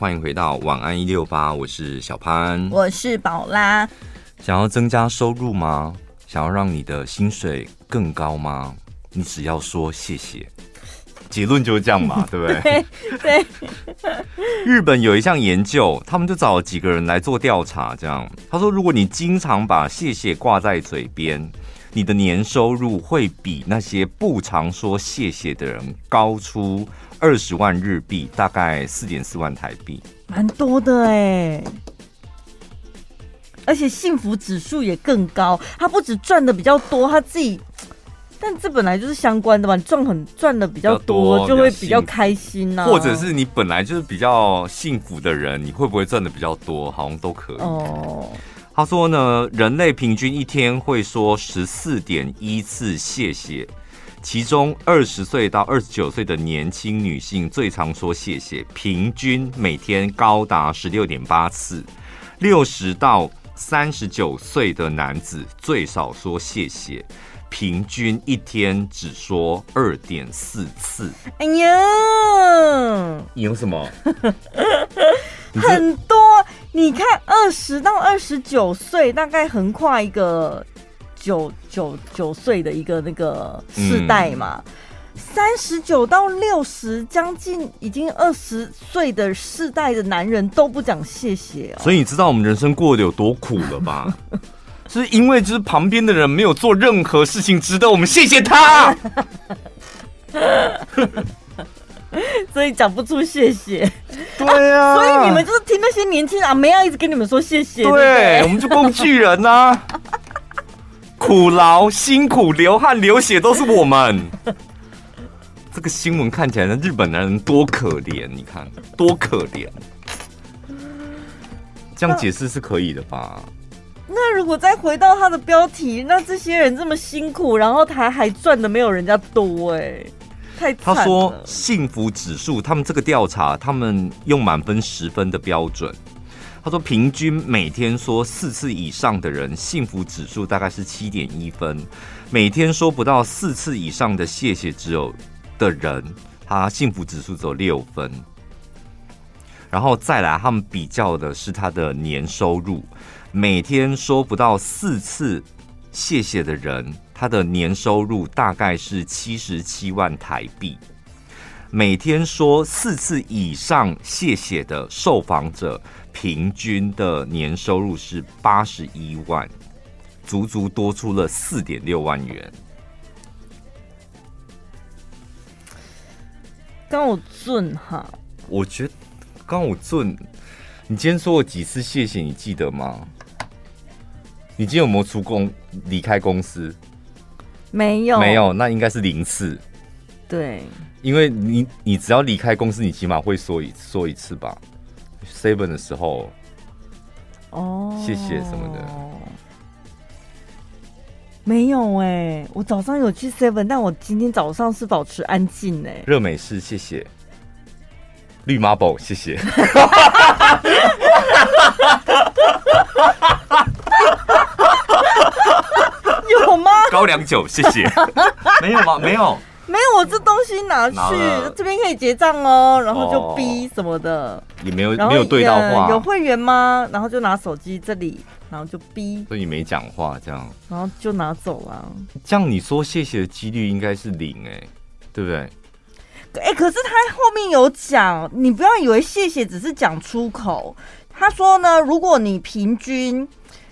欢迎回到晚安一六八，我是小潘，我是宝拉。想要增加收入吗？想要让你的薪水更高吗？你只要说谢谢，结论就是这样嘛，对不对？对。对。日本有一项研究，他们就找了几个人来做调查，这样他说，如果你经常把谢谢挂在嘴边，你的年收入会比那些不常说谢谢的人高出。二十万日币，大概四点四万台币，蛮多的哎，而且幸福指数也更高。他不止赚的比较多，他自己，但这本来就是相关的嘛，赚很赚的比较多，就会比较开心呐、啊。或者是你本来就是比较幸福的人，你会不会赚的比较多？好像都可以。哦，他说呢，人类平均一天会说十四点一次谢谢。其中二十岁到二十九岁的年轻女性最常说谢谢，平均每天高达十六点八次；六十到三十九岁的男子最少说谢谢，平均一天只说二点四次。哎呀，你有什么？很多，你看二十到二十九岁，大概横跨一个。九九九岁的一个那个世代嘛，三十九到六十，将近已经二十岁的世代的男人都不讲谢谢哦。所以你知道我们人生过得有多苦了吧？是因为就是旁边的人没有做任何事情值得我们谢谢他，所以讲不出谢谢。对呀、啊，所以你们就是听那些年轻人啊，没要一直跟你们说谢谢。对，对我们就工具人呐、啊。苦劳、辛苦、流汗、流血都是我们。这个新闻看起来，那日本男人多可怜，你看多可怜。这样解释是可以的吧？那，那如果再回到他的标题，那这些人这么辛苦，然后他还赚的没有人家多，哎，太。他说幸福指数，他们这个调查，他们用满分十分的标准。他说，平均每天说四次以上的人，幸福指数大概是七点一分；每天说不到四次以上的谢谢只有的人，他幸福指数只有六分。然后再来，他们比较的是他的年收入，每天说不到四次谢谢的人，他的年收入大概是七十七万台币；每天说四次以上谢谢的受访者。平均的年收入是八十一万，足足多出了四点六万元。刚我尊哈，我觉得刚我尊，你今天说过几次谢谢？你记得吗？你今天有没有出公离开公司？没有，没有，那应该是零次。对，因为你你只要离开公司，你起码会说一说一次吧。seven 的时候，哦，谢谢什么的，没有哎、欸，我早上有去 seven，但我今天早上是保持安静哎、欸。热美式，谢谢。绿 marble，谢谢。有吗？高粱酒，谢谢。没有吗？没有。没有，我这东西拿去拿这边可以结账哦，然后就逼什么的，也没有没有对到话。有会员吗？然后就拿手机这里，然后就逼。所以你没讲话这样，然后就拿走了。这样你说谢谢的几率应该是零哎，对不对？哎，可是他后面有讲，你不要以为谢谢只是讲出口。他说呢，如果你平均。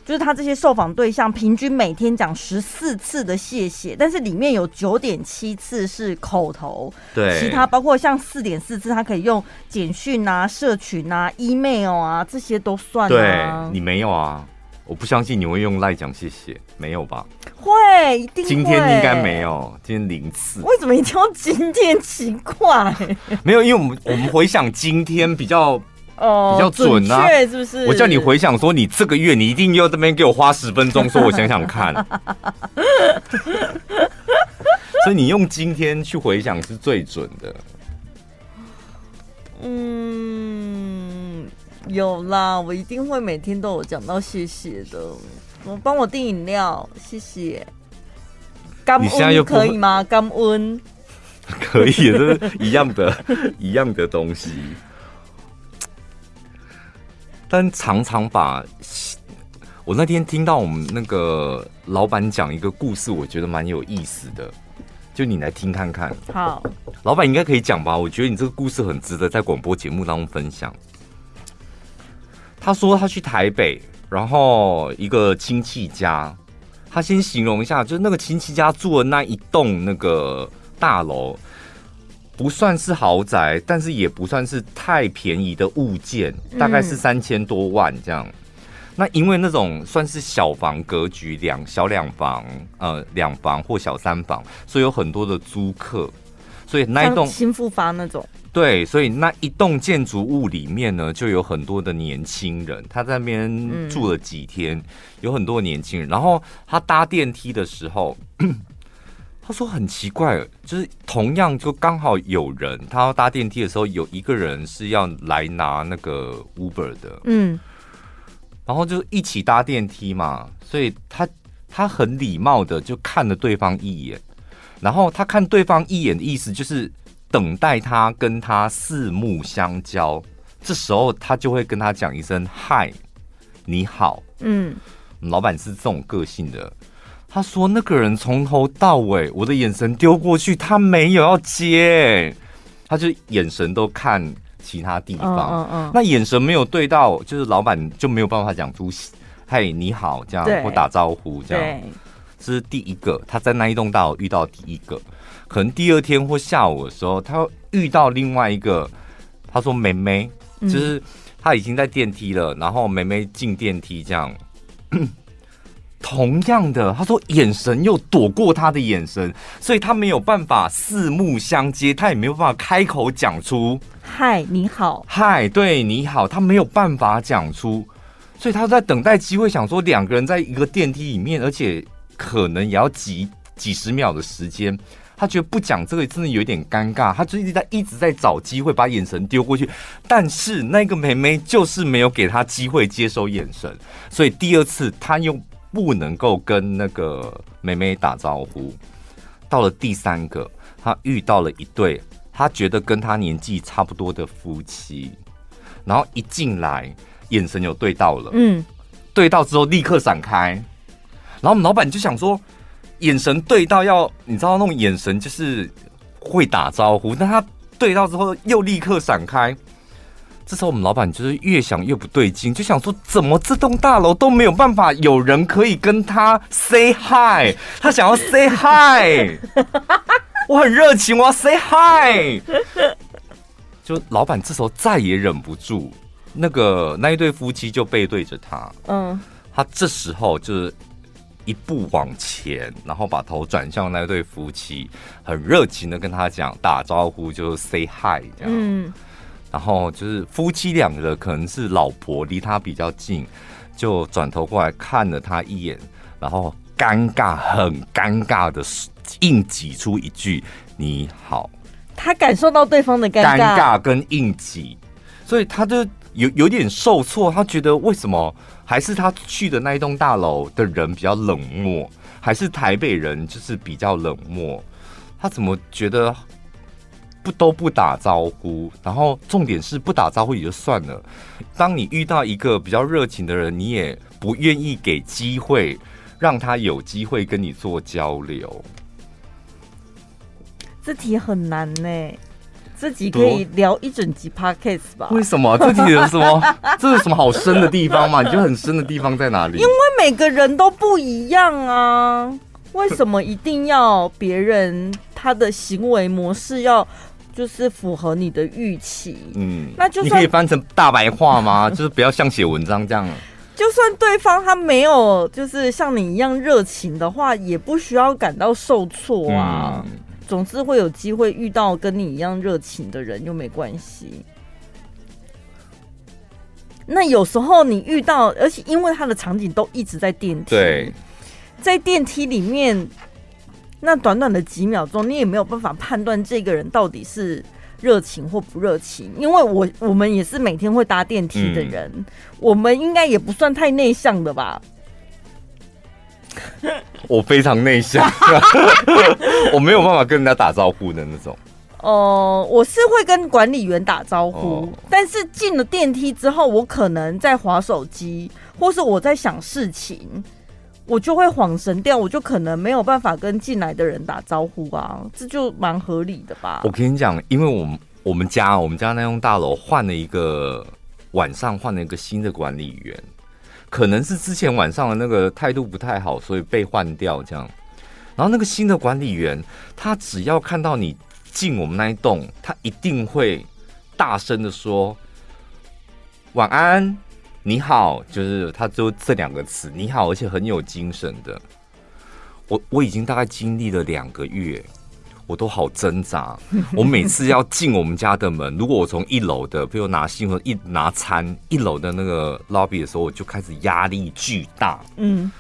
就是他这些受访对象平均每天讲十四次的谢谢，但是里面有九点七次是口头，对，其他包括像四点四次，他可以用简讯啊、社群啊、email 啊这些都算啊。对，你没有啊？我不相信你会用赖讲谢谢，没有吧？会，一定会。今天应该没有，今天零次。为什么一定要今天？奇怪，没有，因为我们我们回想今天比较。哦，比较准啊，是不是？我叫你回想说，你这个月你一定要这边给我花十分钟，说我想想看。所以你用今天去回想是最准的。嗯，有啦，我一定会每天都有讲到谢谢的。我帮我订饮料，谢谢。感恩可以吗？感恩 可以，这是一样的，一样的东西。但常常把。我那天听到我们那个老板讲一个故事，我觉得蛮有意思的，就你来听看看。好，老板应该可以讲吧？我觉得你这个故事很值得在广播节目当中分享。他说他去台北，然后一个亲戚家，他先形容一下，就是那个亲戚家住的那一栋那个大楼，不算是豪宅，但是也不算是太便宜的物件，大概是三千多万这样。那因为那种算是小房格局，两小两房，呃，两房或小三房，所以有很多的租客，所以那一栋新复发那种，对，所以那一栋建筑物里面呢，就有很多的年轻人，他在那边住了几天，嗯、有很多年轻人。然后他搭电梯的时候，他说很奇怪，就是同样就刚好有人，他要搭电梯的时候，有一个人是要来拿那个 Uber 的，嗯。然后就一起搭电梯嘛，所以他他很礼貌的就看了对方一眼，然后他看对方一眼的意思就是等待他跟他四目相交，这时候他就会跟他讲一声嗨，你好，嗯，老板是这种个性的，他说那个人从头到尾我的眼神丢过去，他没有要接，他就眼神都看。其他地方，嗯嗯，那眼神没有对到，就是老板就没有办法讲出“嘿，你好”这样或打招呼这样。这是第一个，他在那一栋大楼遇到第一个，可能第二天或下午的时候，他遇到另外一个，他说：“妹妹，就是他已经在电梯了，然后妹妹进电梯这样。”同样的，他说眼神又躲过他的眼神，所以他没有办法四目相接，他也没有办法开口讲出“嗨，你好”。嗨，对，你好，他没有办法讲出，所以他在等待机会，想说两个人在一个电梯里面，而且可能也要几几十秒的时间，他觉得不讲这个真的有点尴尬，他就一直在一直在找机会把眼神丢过去，但是那个妹妹就是没有给他机会接收眼神，所以第二次他又。不能够跟那个妹妹打招呼。到了第三个，他遇到了一对，他觉得跟他年纪差不多的夫妻，然后一进来，眼神有对到了，嗯，对到之后立刻闪开。然后我们老板就想说，眼神对到要，你知道那种眼神就是会打招呼，但他对到之后又立刻闪开。这时候我们老板就是越想越不对劲，就想说怎么这栋大楼都没有办法有人可以跟他 say hi，他想要 say hi，我很热情，我要 say hi，就老板这时候再也忍不住，那个那一对夫妻就背对着他，嗯，他这时候就是一步往前，然后把头转向那一对夫妻，很热情的跟他讲打招呼，就 say hi 这样，嗯。然后就是夫妻两个，可能是老婆离他比较近，就转头过来看了他一眼，然后尴尬，很尴尬的硬挤出一句“你好”。他感受到对方的尴尬，尴尬跟硬挤，所以他就有有点受挫。他觉得为什么还是他去的那一栋大楼的人比较冷漠，还是台北人就是比较冷漠？他怎么觉得？不都不打招呼，然后重点是不打招呼也就算了。当你遇到一个比较热情的人，你也不愿意给机会让他有机会跟你做交流。这题很难呢，自己可以聊一整集 podcast 吧？为什么？这题有什么？这有什么好深的地方吗？你觉得很深的地方在哪里？因为每个人都不一样啊。为什么一定要别人他的行为模式要？就是符合你的预期，嗯，那就你可以翻成大白话吗？就是不要像写文章这样。就算对方他没有就是像你一样热情的话，也不需要感到受挫啊。嗯、总是会有机会遇到跟你一样热情的人，又没关系。那有时候你遇到，而且因为他的场景都一直在电梯，对，在电梯里面。那短短的几秒钟，你也没有办法判断这个人到底是热情或不热情，因为我我们也是每天会搭电梯的人，嗯、我们应该也不算太内向的吧？我非常内向，我没有办法跟人家打招呼的那种。哦、呃，我是会跟管理员打招呼，哦、但是进了电梯之后，我可能在划手机，或是我在想事情，我就会恍神掉，我就可能没有办法跟进来的人打招呼啊，这就蛮合理的吧？我跟你讲，因为我们我们家我们家那栋大楼换了一个晚上换了一个新的管理员，可能是之前晚上的那个态度不太好，所以被换掉这样。然后那个新的管理员，他只要看到你。进我们那一栋，他一定会大声的说“晚安，你好”，就是他就这两个词“你好”，而且很有精神的。我我已经大概经历了两个月，我都好挣扎。我每次要进我们家的门，如果我从一楼的，比如拿信或一拿餐一楼的那个 lobby 的时候，我就开始压力巨大。嗯，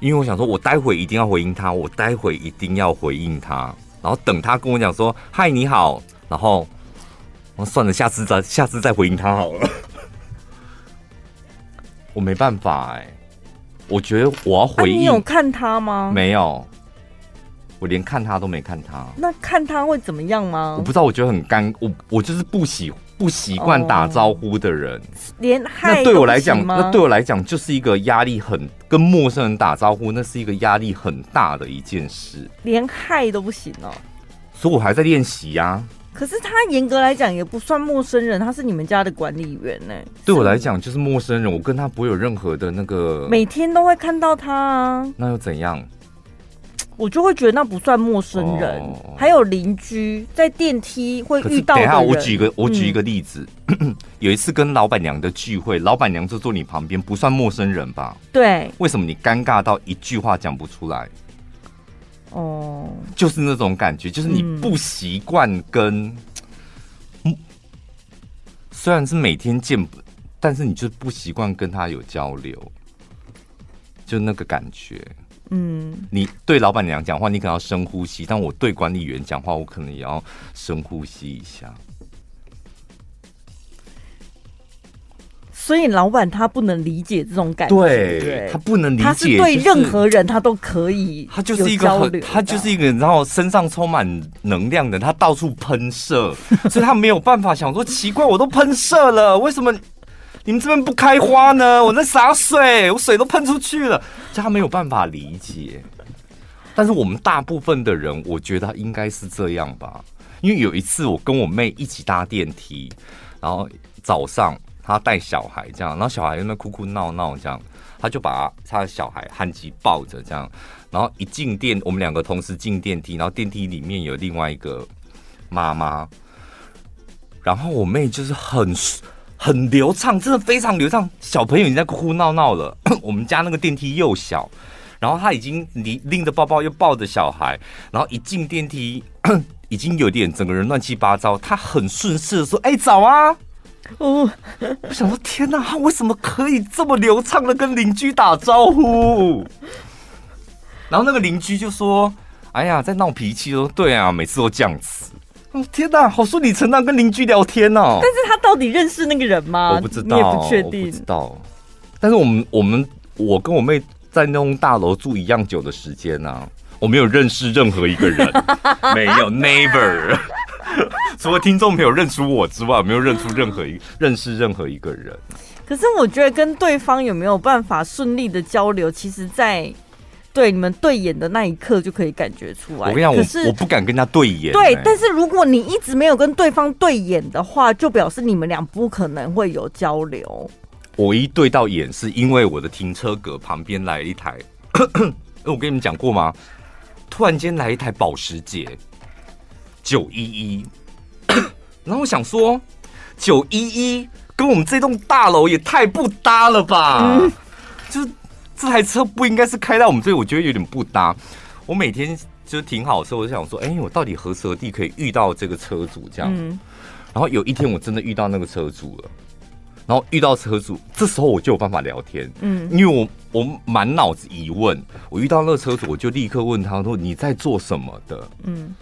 因为我想说，我待会一定要回应他，我待会一定要回应他。然后等他跟我讲说“嗨，你好”，然后我算了，下次再下次再回应他好了。我没办法哎、欸，我觉得我要回应。啊、你有看他吗？没有，我连看他都没看他。那看他会怎么样吗？我不知道，我觉得很尴，我我就是不喜不习惯打招呼的人。哦、连害那对我来讲，那对我来讲就是一个压力很。跟陌生人打招呼，那是一个压力很大的一件事。连害都不行哦，所以我还在练习呀。可是他严格来讲也不算陌生人，他是你们家的管理员呢。对我来讲就是陌生人，我跟他不会有任何的那个。每天都会看到他啊，那又怎样？我就会觉得那不算陌生人。哦、还有邻居在电梯会遇到的。等一下，我举个我举一个例子。嗯、有一次跟老板娘的聚会，老板娘就坐你旁边，不算陌生人吧？对。为什么你尴尬到一句话讲不出来？哦，就是那种感觉，就是你不习惯跟，嗯、虽然是每天见，但是你就不习惯跟他有交流，就那个感觉。嗯，你对老板娘讲话，你可能要深呼吸；但我对管理员讲话，我可能也要深呼吸一下。所以老板他不能理解这种感觉，对，他不能理解。他是对任何人他都可以，他就是一个很，他就是一个，然后身上充满能量的，他到处喷射，所以他没有办法想说奇怪，我都喷射了，为什么？你们这边不开花呢？我在洒水，我水都喷出去了，这他没有办法理解。但是我们大部分的人，我觉得应该是这样吧。因为有一次我跟我妹一起搭电梯，然后早上他带小孩这样，然后小孩在那哭哭闹闹这样，他就把他的小孩汉吉抱着这样，然后一进电，我们两个同时进电梯，然后电梯里面有另外一个妈妈，然后我妹就是很。很流畅，真的非常流畅。小朋友已经在哭哭闹闹了。我们家那个电梯又小，然后他已经拎拎着包包又抱着小孩，然后一进电梯 已经有点整个人乱七八糟。他很顺势的说：“哎、早啊！”哦，我想说天哪，他为什么可以这么流畅的跟邻居打招呼？然后那个邻居就说：“哎呀，在闹脾气。”说：“对啊，每次都这样子。”哦天哪，好顺理成章跟邻居聊天哦。但是他到底认识那个人吗？我不知道，你也不确定。我不知道。但是我们我们我跟我妹在那栋大楼住一样久的时间呢、啊，我没有认识任何一个人，没有 never。除了听众没有认出我之外，没有认出任何一 认识任何一个人。可是我觉得跟对方有没有办法顺利的交流，其实，在。对，你们对眼的那一刻就可以感觉出来。我跟你讲，我我不敢跟他对眼。对，但是如果你一直没有跟对方对眼的话，就表示你们俩不可能会有交流。我一对到眼，是因为我的停车格旁边来一台，我跟你们讲过吗？突然间来一台保时捷九一一，然后我想说，九一一跟我们这栋大楼也太不搭了吧？嗯、就是。这台车不应该是开到我们这里，我觉得有点不搭。我每天就是停好车，我就想说，哎，我到底何时何地可以遇到这个车主这样？嗯、然后有一天我真的遇到那个车主了，然后遇到车主，这时候我就有办法聊天，嗯，因为我我满脑子疑问，我遇到那个车主，我就立刻问他说，你在做什么的？嗯，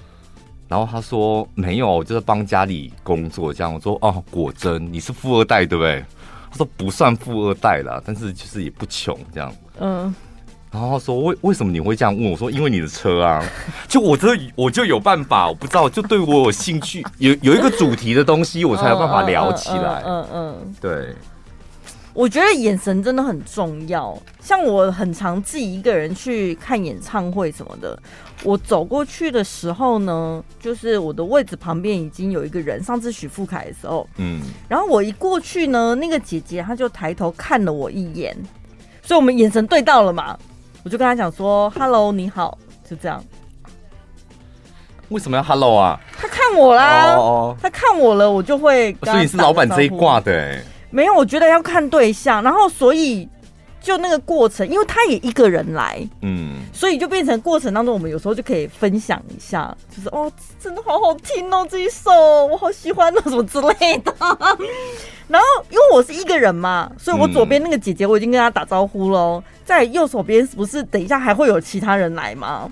然后他说没有，我就是帮家里工作这样。我说哦，果真你是富二代对不对？他说不算富二代啦，但是就是也不穷这样。嗯，然后他说为为什么你会这样问我说？因为你的车啊，就我这我就有办法，我不知道，就对我有兴趣，有有一个主题的东西，我才有办法聊起来。嗯嗯，对。我觉得眼神真的很重要。像我很常自己一个人去看演唱会什么的，我走过去的时候呢，就是我的位置旁边已经有一个人。上次许富凯的时候，嗯，然后我一过去呢，那个姐姐她就抬头看了我一眼，所以我们眼神对到了嘛。我就跟她讲说：“Hello，你好。”就这样。为什么要 Hello 啊？他看我啦，oh, oh, oh. 他看我了，我就会。所以你是老板这一挂的哎？没有，我觉得要看对象，然后所以就那个过程，因为他也一个人来，嗯，所以就变成过程当中，我们有时候就可以分享一下，就是哦，真的好好听哦，这一首我好喜欢哦，什么之类的。然后因为我是一个人嘛，所以我左边那个姐姐我已经跟她打招呼喽。在右手边不是等一下还会有其他人来吗？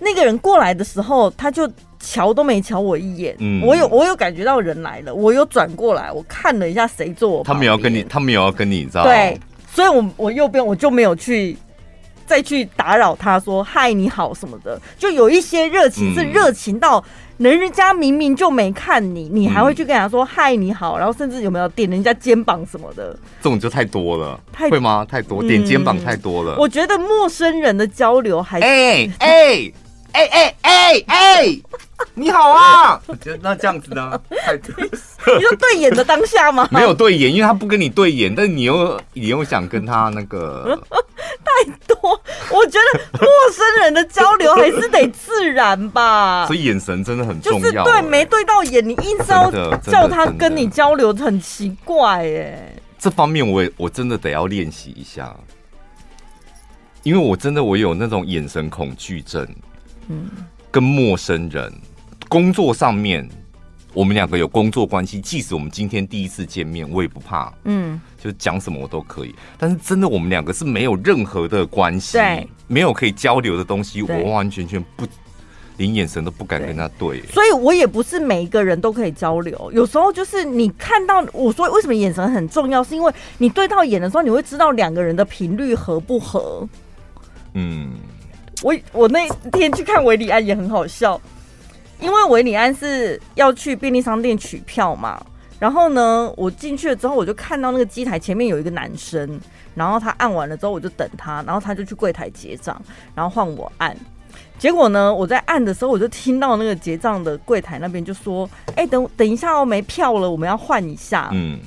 那个人过来的时候，他就瞧都没瞧我一眼。嗯，我有我有感觉到人来了，我有转过来，我看了一下谁坐。他没有跟你，他们有要跟你，知道？对，所以我我右边我就没有去再去打扰他说嗨你好什么的，就有一些热情是热情到。人人家明明就没看你，你还会去跟人家说嗨你好，然后甚至有没有点人家肩膀什么的？这种就太多了，太会吗？太多点肩膀太多了。我觉得陌生人的交流还是哎哎哎哎哎哎，你好啊！那这样子呢？你说对眼的当下吗？没有对眼，因为他不跟你对眼，但是你又你又想跟他那个。太多，我觉得陌生人的交流还是得自然吧。所以眼神真的很重要。就是对，没对到眼，你硬是要叫他跟你交流，很奇怪哎。这方面我也我真的得要练习一下，因为我真的我有那种眼神恐惧症。嗯，跟陌生人工作上面。我们两个有工作关系，即使我们今天第一次见面，我也不怕。嗯，就讲什么我都可以。但是真的，我们两个是没有任何的关系，对，没有可以交流的东西，我完完全全不，连眼神都不敢跟他对。对。所以我也不是每一个人都可以交流。有时候就是你看到我说为什么眼神很重要，是因为你对到眼的时候，你会知道两个人的频率合不合。嗯，我我那天去看韦里安也很好笑。因为维尼安是要去便利商店取票嘛，然后呢，我进去了之后，我就看到那个机台前面有一个男生，然后他按完了之后，我就等他，然后他就去柜台结账，然后换我按。结果呢，我在按的时候，我就听到那个结账的柜台那边就说：“哎，等等一下哦，没票了，我们要换一下。”嗯。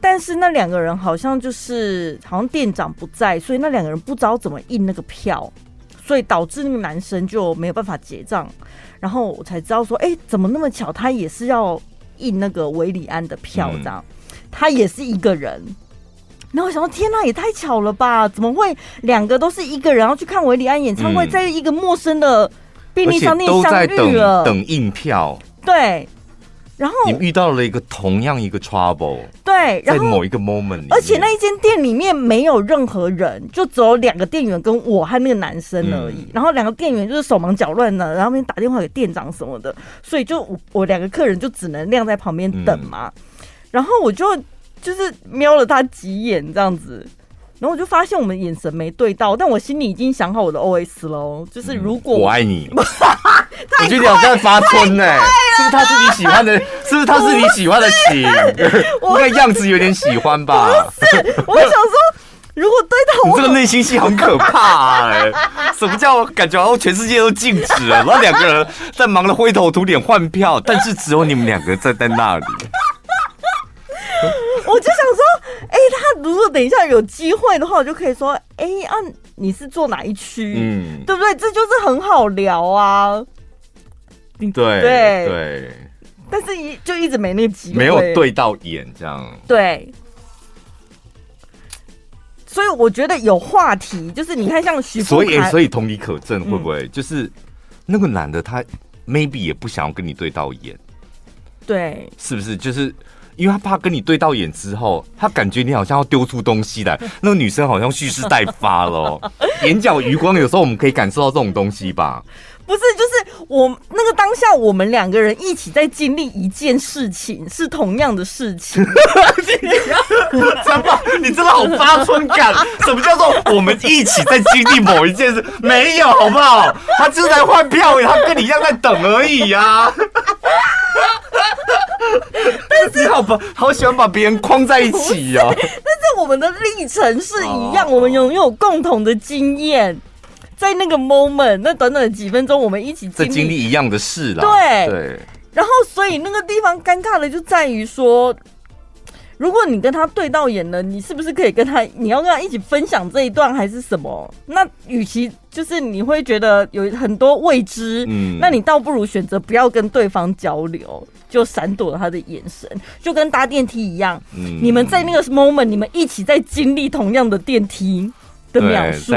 但是那两个人好像就是好像店长不在，所以那两个人不知道怎么印那个票。所以导致那个男生就没有办法结账，然后我才知道说，哎，怎么那么巧，他也是要印那个韦里安的票，这样，他也是一个人。然后我想说，天哪，也太巧了吧？怎么会两个都是一个人要去看韦里安演唱会，在一个陌生的便利商店相遇了，等印票，对。然后你遇到了一个同样一个 trouble，对，在某一个 moment，而且那一间店里面没有任何人，就只有两个店员跟我和那个男生而已。嗯、然后两个店员就是手忙脚乱的，然后那边打电话给店长什么的，所以就我我两个客人就只能晾在旁边等嘛。嗯、然后我就就是瞄了他几眼这样子。然后我就发现我们眼神没对到，但我心里已经想好我的 OS 喽，就是如果、嗯、我爱你，我觉得你好像发春呢、欸，是不是他是你喜欢的？是不是他是你喜欢的型？我那个样子有点喜欢吧？不是，我想说，如果对到我，你这个内心戏很可怕哎、欸！什么叫感觉好像全世界都静止了，然后两个人在忙的灰头土脸换票，但是只有你们两个站在那里。我就想说，哎、欸，他如果等一下有机会的话，我就可以说，哎、欸，啊，你是坐哪一区？嗯，对不对？这就是很好聊啊。对对对，但是一就一直没那个机会，没有对到眼这样。对，所以我觉得有话题，就是你看像徐，所以所以同理可证，会不会、嗯、就是那个男的他 maybe 也不想要跟你对到眼？对，是不是？就是。因为他怕跟你对到眼之后，他感觉你好像要丢出东西来，那个女生好像蓄势待发了，眼角余光，有时候我们可以感受到这种东西吧？不是，就是我那个当下，我们两个人一起在经历一件事情，是同样的事情。真棒，你真的好发春感。什么叫做我们一起在经历某一件事？没有，好不好？他就是在换票，他跟你一样在等而已呀、啊。但是好把，好喜欢把别人框在一起啊。但是我们的历程是一样，我们拥有共同的经验。在那个 moment，那短短的几分钟，我们一起在经历一样的事了。对对。然后，所以那个地方尴尬的就在于说，如果你跟他对到眼了，你是不是可以跟他，你要跟他一起分享这一段，还是什么？那与其就是你会觉得有很多未知，嗯，那你倒不如选择不要跟对方交流，就闪躲了他的眼神，就跟搭电梯一样。嗯，你们在那个 moment，你们一起在经历同样的电梯的描述。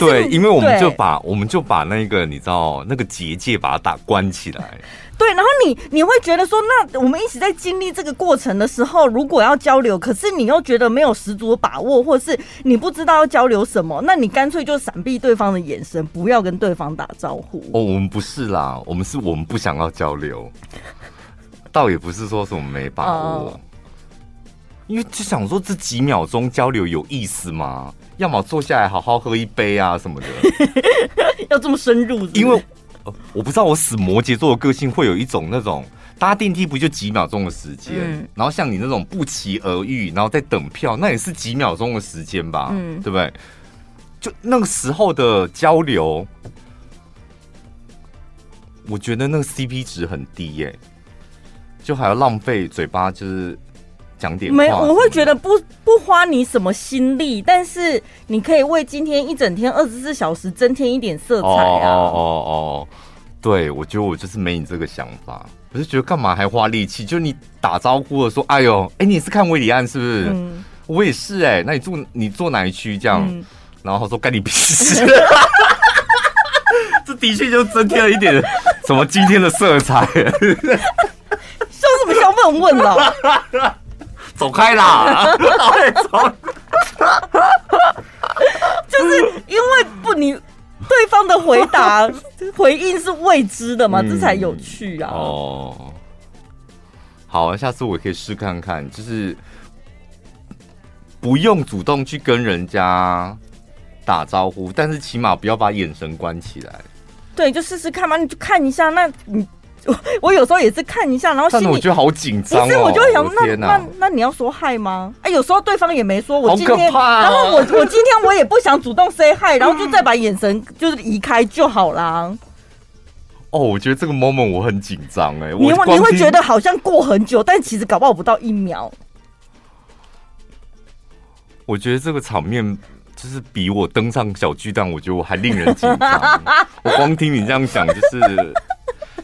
对，因为我们就把我们就把那个你知道那个结界把它打关起来。对，然后你你会觉得说，那我们一起在经历这个过程的时候，如果要交流，可是你又觉得没有十足的把握，或者是你不知道要交流什么，那你干脆就闪避对方的眼神，不要跟对方打招呼。哦，我们不是啦，我们是我们不想要交流，倒也不是说什么没把握，uh、因为就想说这几秒钟交流有意思吗？要么坐下来好好喝一杯啊什么的，要这么深入是是？因为我不知道我死摩羯座的个性会有一种那种搭电梯不就几秒钟的时间，嗯，然后像你那种不期而遇，然后再等票，那也是几秒钟的时间吧，嗯，对不对？就那个时候的交流，我觉得那个 CP 值很低耶，就还要浪费嘴巴，就是。讲点没，我会觉得不不花你什么心力，但是你可以为今天一整天二十四小时增添一点色彩啊！哦哦哦，对，我觉得我就是没你这个想法，我就觉得干嘛还花力气？就你打招呼的说，哎呦，哎，你是看韦礼安是不是？嗯，我也是哎、欸，那你住你坐哪一区？这样，嗯、然后说干你屁事！这的确就增添了一点什么今天的色彩。笑什么笑？问问了。走开啦！就是因为不，你对方的回答 回应是未知的嘛，嗯、这才有趣啊！哦，好，下次我可以试看看，就是不用主动去跟人家打招呼，但是起码不要把眼神关起来。对，就试试看嘛，你就看一下，那你。我 我有时候也是看一下，然后心里我觉得好紧张，不是，我就想，那那那你要说嗨吗？哎，有时候对方也没说，我今天，然后我 我今天我也不想主动 say hi，然后就再把眼神就是移开就好啦。哦，我觉得这个 moment 我很紧张哎，你你会觉得好像过很久，但其实搞不好不到一秒。我觉得这个场面就是比我登上小巨蛋，我觉得我还令人紧张。我光听你这样讲，就是。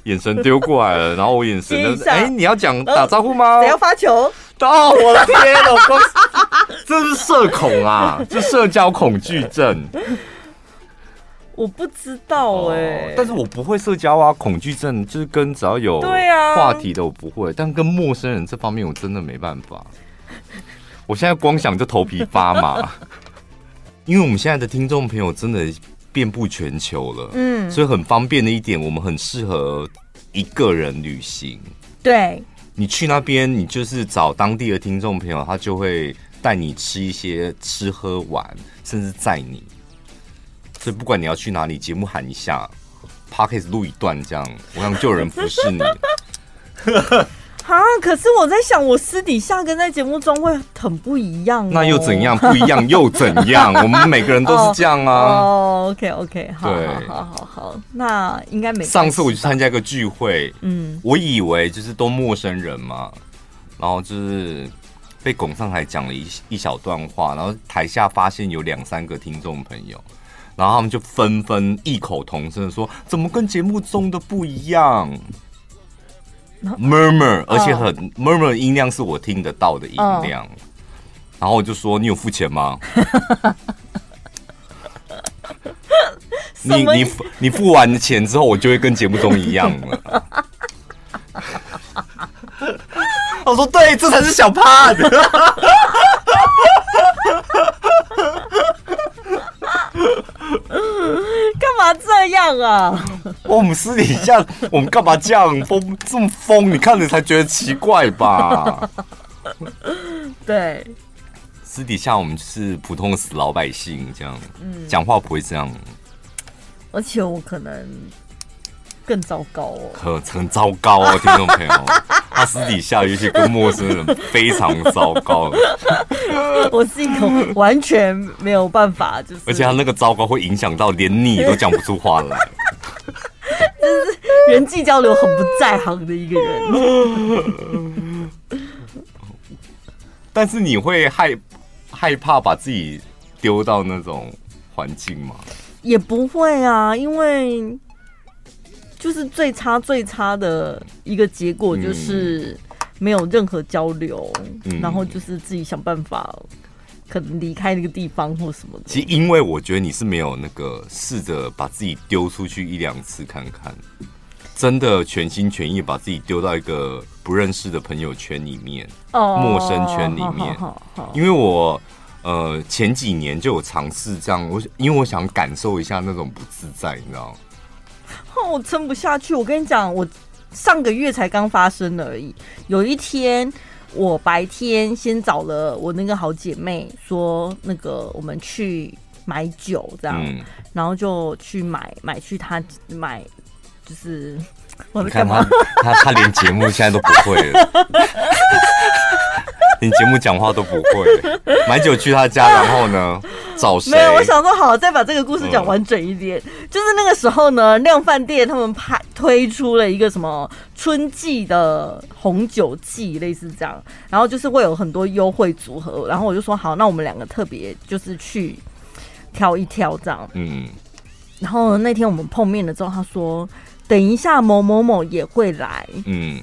眼神丢过来了，然后我眼神就是，哎、欸，你要讲打招呼吗？谁要发球？哦，我的天哪，这是社恐啊，这社交恐惧症。我不知道哎、欸哦，但是我不会社交啊，恐惧症就是跟只要有对啊话题的我不会，但跟陌生人这方面我真的没办法。我现在光想就头皮发麻，因为我们现在的听众朋友真的。遍布全球了，嗯，所以很方便的一点，我们很适合一个人旅行。对，你去那边，你就是找当地的听众朋友，他就会带你吃一些吃喝玩，甚至载你。所以不管你要去哪里，节目喊一下，Podcast 录一段，这样我想就有人服侍你。啊！可是我在想，我私底下跟在节目中会很不一样哦。那又怎样？不一样又怎样？我们每个人都是这样啊。哦，OK，OK，好，好，好，好，那应该没。上次我去参加一个聚会，嗯，我以为就是都陌生人嘛，然后就是被拱上台讲了一一小段话，然后台下发现有两三个听众朋友，然后他们就纷纷异口同声的说：“怎么跟节目中的不一样？” murmur，而且很 murmur 音量是我听得到的音量，然后我就说：“你有付钱吗？” 你你付你付完钱之后，我就会跟节目中一样了。我说：“对，这才是小胖。” 干嘛这样样啊？我们私底下我们干嘛这样疯这么疯？你看着才觉得奇怪吧？对，私底下我们是普通的死老百姓，这样，嗯，讲话不会这样。而且我可能更糟糕哦，可很糟糕哦，听众朋友，他私底下有些跟陌生人非常糟糕。我是一个完全没有办法，就是而且他那个糟糕会影响到连你都讲不出话来，就是人际交流很不在行的一个人。但是你会害害怕把自己丢到那种环境吗？也不会啊，因为就是最差最差的一个结果就是没有任何交流，嗯、然后就是自己想办法可能离开那个地方或什么的。其实，因为我觉得你是没有那个试着把自己丢出去一两次看看，真的全心全意把自己丢到一个不认识的朋友圈里面，哦、陌生圈里面，好好好，因为我。呃，前几年就有尝试这样，我因为我想感受一下那种不自在，你知道吗？我撑不下去。我跟你讲，我上个月才刚发生而已。有一天，我白天先找了我那个好姐妹，说那个我们去买酒，这样，嗯、然后就去买买去她买，就是 我在干嘛？他他连节目现在都不会了。连节目讲话都不会，买酒去他家，然后呢，找谁？没有，我想说好，再把这个故事讲完整一点。嗯、就是那个时候呢，量饭店他们拍推出了一个什么春季的红酒季，类似这样，然后就是会有很多优惠组合。然后我就说好，那我们两个特别就是去挑一挑这样。嗯。然后那天我们碰面了之后，他说等一下某某某也会来。嗯。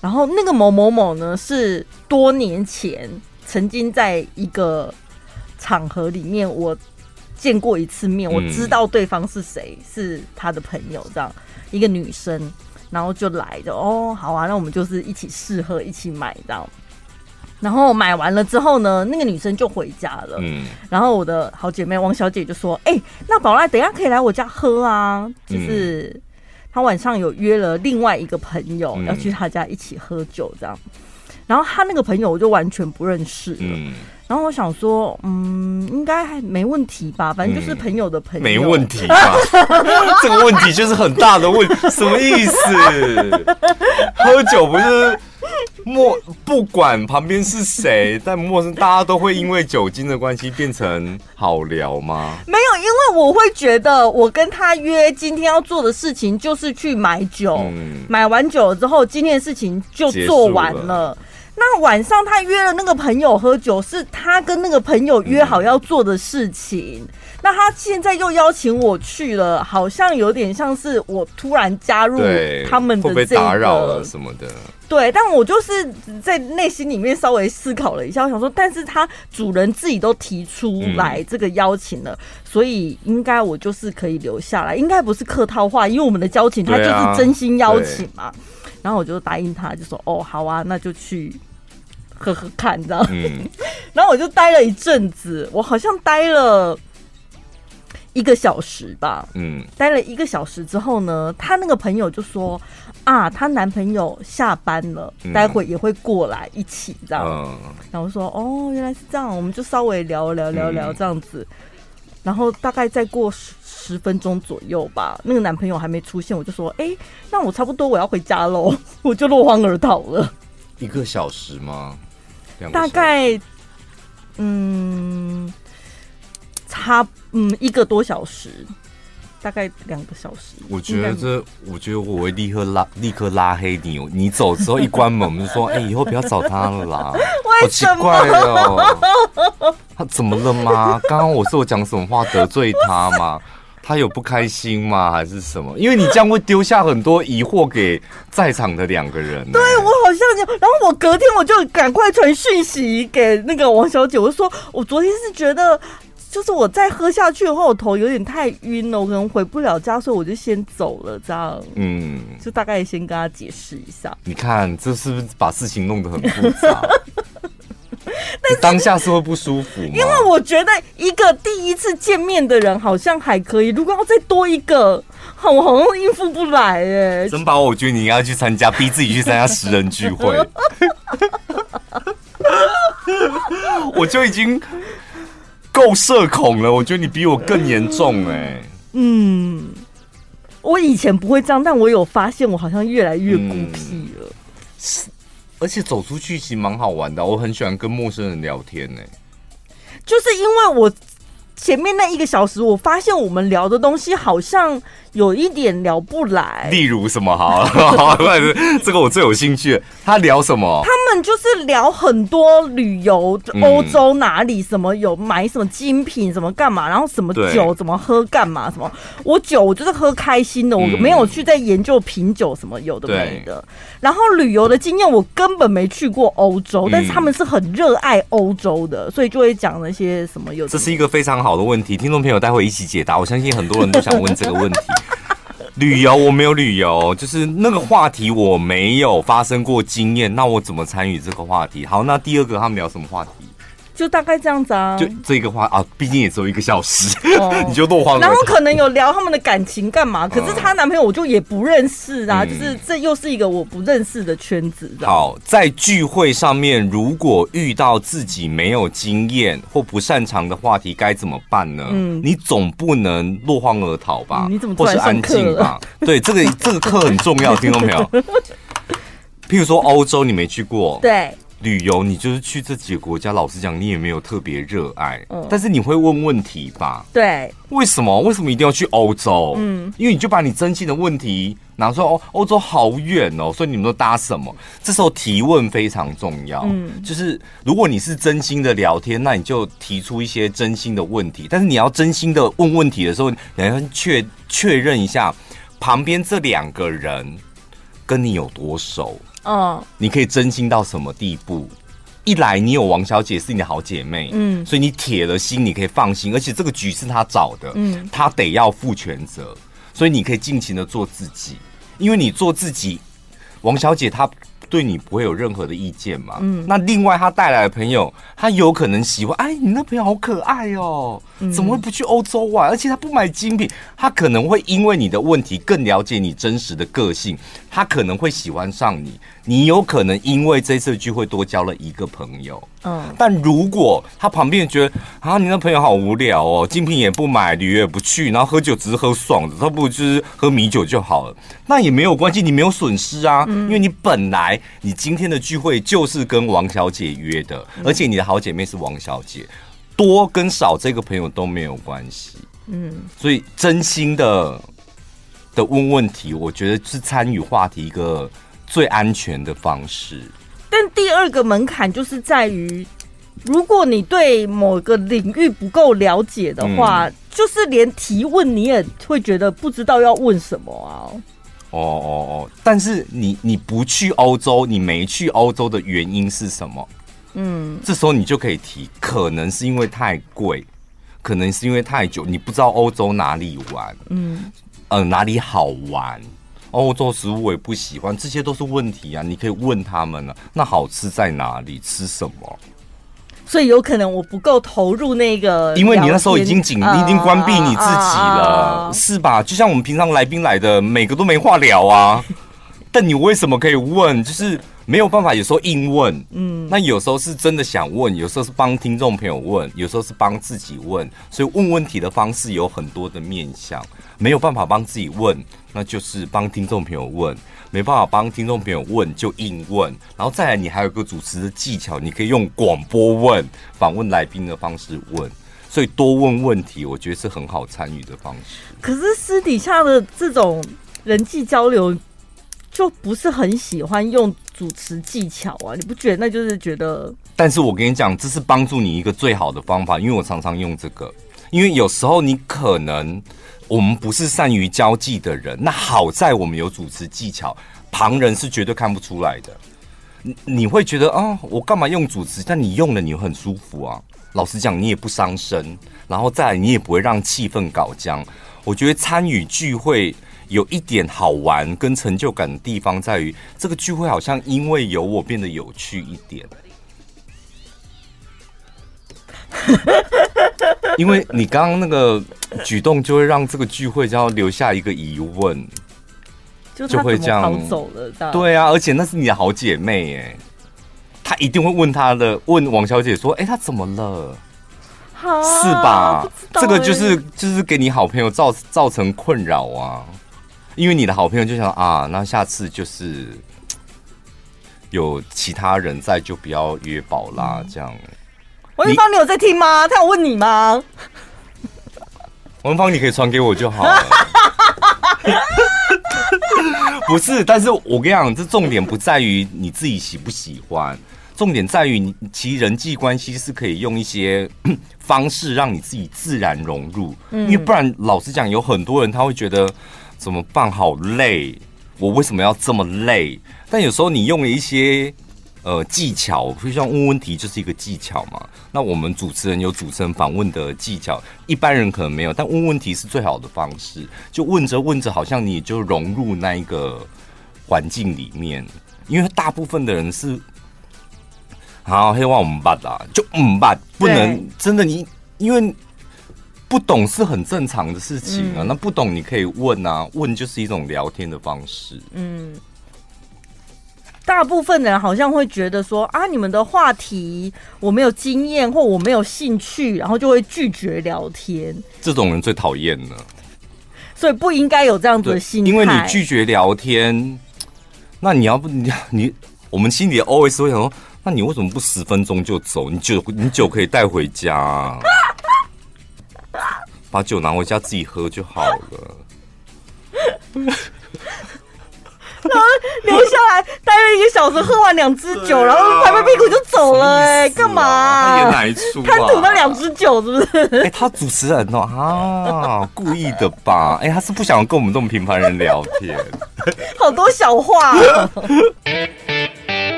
然后那个某某某呢，是多年前曾经在一个场合里面我见过一次面，我知道对方是谁，是他的朋友，这样一个女生，然后就来的哦，好啊，那我们就是一起试喝，一起买这样。然后买完了之后呢，那个女生就回家了。嗯，然后我的好姐妹王小姐就说：“哎，那宝拉等一下可以来我家喝啊，就是。”他晚上有约了另外一个朋友要去他家一起喝酒，这样。然后他那个朋友我就完全不认识了。然后我想说，嗯，应该还没问题吧，反正就是朋友的朋友，没问题吧？这个问题就是很大的问，什么意思？喝酒不是？陌不管旁边是谁，但陌生大家都会因为酒精的关系变成好聊吗？没有，因为我会觉得我跟他约今天要做的事情就是去买酒，嗯、买完酒之后，今天的事情就做完了。了那晚上他约了那个朋友喝酒，是他跟那个朋友约好要做的事情。嗯那他现在又邀请我去了，好像有点像是我突然加入他们的这个，打扰了什么的。对，但我就是在内心里面稍微思考了一下，我想说，但是他主人自己都提出来这个邀请了，嗯、所以应该我就是可以留下来，应该不是客套话，因为我们的交情，他就是真心邀请嘛。啊、然后我就答应他，就说哦，好啊，那就去喝喝看，这样。嗯、然后我就待了一阵子，我好像待了。一个小时吧，嗯，待了一个小时之后呢，她那个朋友就说啊，她男朋友下班了，嗯、待会也会过来一起这样。嗯、然后我说哦，原来是这样，我们就稍微聊聊聊聊这样子。嗯、然后大概再过十十分钟左右吧，那个男朋友还没出现，我就说，哎，那我差不多我要回家喽，我就落荒而逃了。一个小时吗？大概，嗯。差嗯一个多小时，大概两个小时。我觉得这，我觉得我会立刻拉立刻拉黑你。你走之后一关门，我们就说：“ 哎、欸，以后不要找他了啦。”好奇怪哦，他怎么了吗？刚刚我是我讲什么话得罪他吗？他有不开心吗？还是什么？因为你这样会丢下很多疑惑给在场的两个人。对，我好像这样。然后我隔天我就赶快传讯息给那个王小姐，我就说我昨天是觉得。就是我再喝下去的话，我头有点太晕了，我可能回不了家，所以我就先走了。这样，嗯，就大概先跟他解释一下。你看，这是不是把事情弄得很复杂？当下是会不舒服？因为我觉得一个第一次见面的人好像还可以，如果要再多一个，我好像应付不来哎。珍宝，我觉得你应该要去参加，逼自己去参加十人聚会。我就已经够社恐了，我觉得你比我更严重哎。嗯，我以前不会这样，但我有发现，我好像越来越孤僻了。而且走出去其实蛮好玩的，我很喜欢跟陌生人聊天呢。就是因为我前面那一个小时，我发现我们聊的东西好像。有一点聊不来，例如什么？好，这个我最有兴趣。他聊什么？他们就是聊很多旅游，欧洲哪里什么有买什么精品，什么干嘛，然后什么酒怎么喝干嘛什么。我酒我就是喝开心的，我没有去在研究品酒什么有的没的。然后旅游的经验我根本没去过欧洲，但是他们是很热爱欧洲的，所以就会讲那些什么有。这是一个非常好好的问题，听众朋友待会一起解答。我相信很多人都想问这个问题。旅游我没有旅游，就是那个话题我没有发生过经验，那我怎么参与这个话题？好，那第二个他们聊什么话题？就大概这样子啊，就这个话啊，毕竟也只有一个小时，哦、你就落荒。然后可能有聊他们的感情干嘛？可是她男朋友我就也不认识啊，嗯、就是这又是一个我不认识的圈子。好，在聚会上面，如果遇到自己没有经验或不擅长的话题，该怎么办呢？嗯，你总不能落荒而逃吧？嗯、你怎么或是安静吧？对，这个这个课很重要，听到没有？譬如说欧洲，你没去过，对。旅游，你就是去这几个国家，老实讲，你也没有特别热爱，嗯，但是你会问问题吧？对，为什么？为什么一定要去欧洲？嗯，因为你就把你真心的问题拿出来，哦，欧洲好远哦，所以你们都搭什么？这时候提问非常重要，嗯，就是如果你是真心的聊天，那你就提出一些真心的问题，但是你要真心的问问题的时候，你要确确认一下旁边这两个人跟你有多熟。嗯，你可以真心到什么地步？一来，你有王小姐是你的好姐妹，嗯，所以你铁了心，你可以放心。而且这个局是她找的，嗯，她得要负全责，所以你可以尽情的做自己。因为你做自己，王小姐她。对你不会有任何的意见嘛？嗯，那另外他带来的朋友，他有可能喜欢，哎，你那朋友好可爱哦，怎么会不去欧洲玩？而且他不买精品，他可能会因为你的问题更了解你真实的个性，他可能会喜欢上你。你有可能因为这次聚会多交了一个朋友。嗯，但如果他旁边觉得啊，你那朋友好无聊哦，精品也不买，旅游也不去，然后喝酒只是喝爽的，他不如就是喝米酒就好了，那也没有关系，你没有损失啊，因为你本来你今天的聚会就是跟王小姐约的，而且你的好姐妹是王小姐，多跟少这个朋友都没有关系，嗯，所以真心的的问问题，我觉得是参与话题一个最安全的方式。但第二个门槛就是在于，如果你对某个领域不够了解的话，嗯、就是连提问你也会觉得不知道要问什么啊。哦哦哦！但是你你不去欧洲，你没去欧洲的原因是什么？嗯，这时候你就可以提，可能是因为太贵，可能是因为太久，你不知道欧洲哪里玩，嗯，呃，哪里好玩。欧洲食物我也不喜欢，这些都是问题啊！你可以问他们呢、啊。那好吃在哪里？吃什么？所以有可能我不够投入那个，因为你那时候已经紧，你已经关闭你自己了，是吧？就像我们平常来宾来的，每个都没话聊啊。但你为什么可以问？就是。没有办法，有时候硬问，嗯，那有时候是真的想问，有时候是帮听众朋友问，有时候是帮自己问，所以问问题的方式有很多的面向。没有办法帮自己问，那就是帮听众朋友问；没办法帮听众朋友问，就硬问。然后再来，你还有个主持的技巧，你可以用广播问、访问来宾的方式问。所以多问问题，我觉得是很好参与的方式。可是私底下的这种人际交流，就不是很喜欢用。主持技巧啊，你不觉得那就是觉得？但是我跟你讲，这是帮助你一个最好的方法，因为我常常用这个。因为有时候你可能我们不是善于交际的人，那好在我们有主持技巧，旁人是绝对看不出来的。你你会觉得啊，我干嘛用主持？但你用了，你很舒服啊。老实讲，你也不伤身，然后再来你也不会让气氛搞僵。我觉得参与聚会。有一点好玩跟成就感的地方在于，这个聚会好像因为有我变得有趣一点。因为你刚刚那个举动，就会让这个聚会就要留下一个疑问，就会这样跑走了。对啊，而且那是你的好姐妹哎，她一定会问她的，问王小姐说：“哎，她怎么了？”是吧？这个就是就是给你好朋友造造成困扰啊，因为你的好朋友就想啊，那下次就是有其他人在，就不要约宝啦，这样。文芳，你有在听吗？他有问你吗？文芳，你可以传给我就好了。不是，但是我跟你讲，这重点不在于你自己喜不喜欢。重点在于，你其人际关系是可以用一些 方式让你自己自然融入，因为不然，老实讲，有很多人他会觉得怎么办？好累，我为什么要这么累？但有时候你用了一些呃技巧，比如像问问题就是一个技巧嘛。那我们主持人有主持人访问的技巧，一般人可能没有，但问问题是最好的方式。就问着问着，好像你就融入那一个环境里面，因为大部分的人是。好，黑话我们办啦，就嗯办，不能真的你，因为不懂是很正常的事情啊。嗯、那不懂你可以问啊，问就是一种聊天的方式。嗯，大部分人好像会觉得说啊，你们的话题我没有经验或我没有兴趣，然后就会拒绝聊天。这种人最讨厌了，所以不应该有这样子的心态。因为你拒绝聊天，那你要不你 你，我们心里 always 会想说。那你为什么不十分钟就走？你酒你酒可以带回家，啊，把酒拿回家自己喝就好了。然后留下来待了一个小时，喝完两支酒，啊、然后拍拍屁股就走了，欸。哎，干嘛，啊？他演哪一出？他赌那两支酒是不是？哎，欸，他主持人哦，啊，故意的吧？哎，欸，他是不想跟我们这种平凡人聊天。好多小话，啊。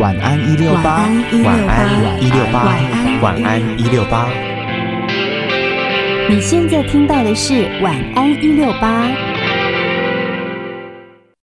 晚安一六八，晚安一六八，晚安一六八。你现在听到的是晚安一六八。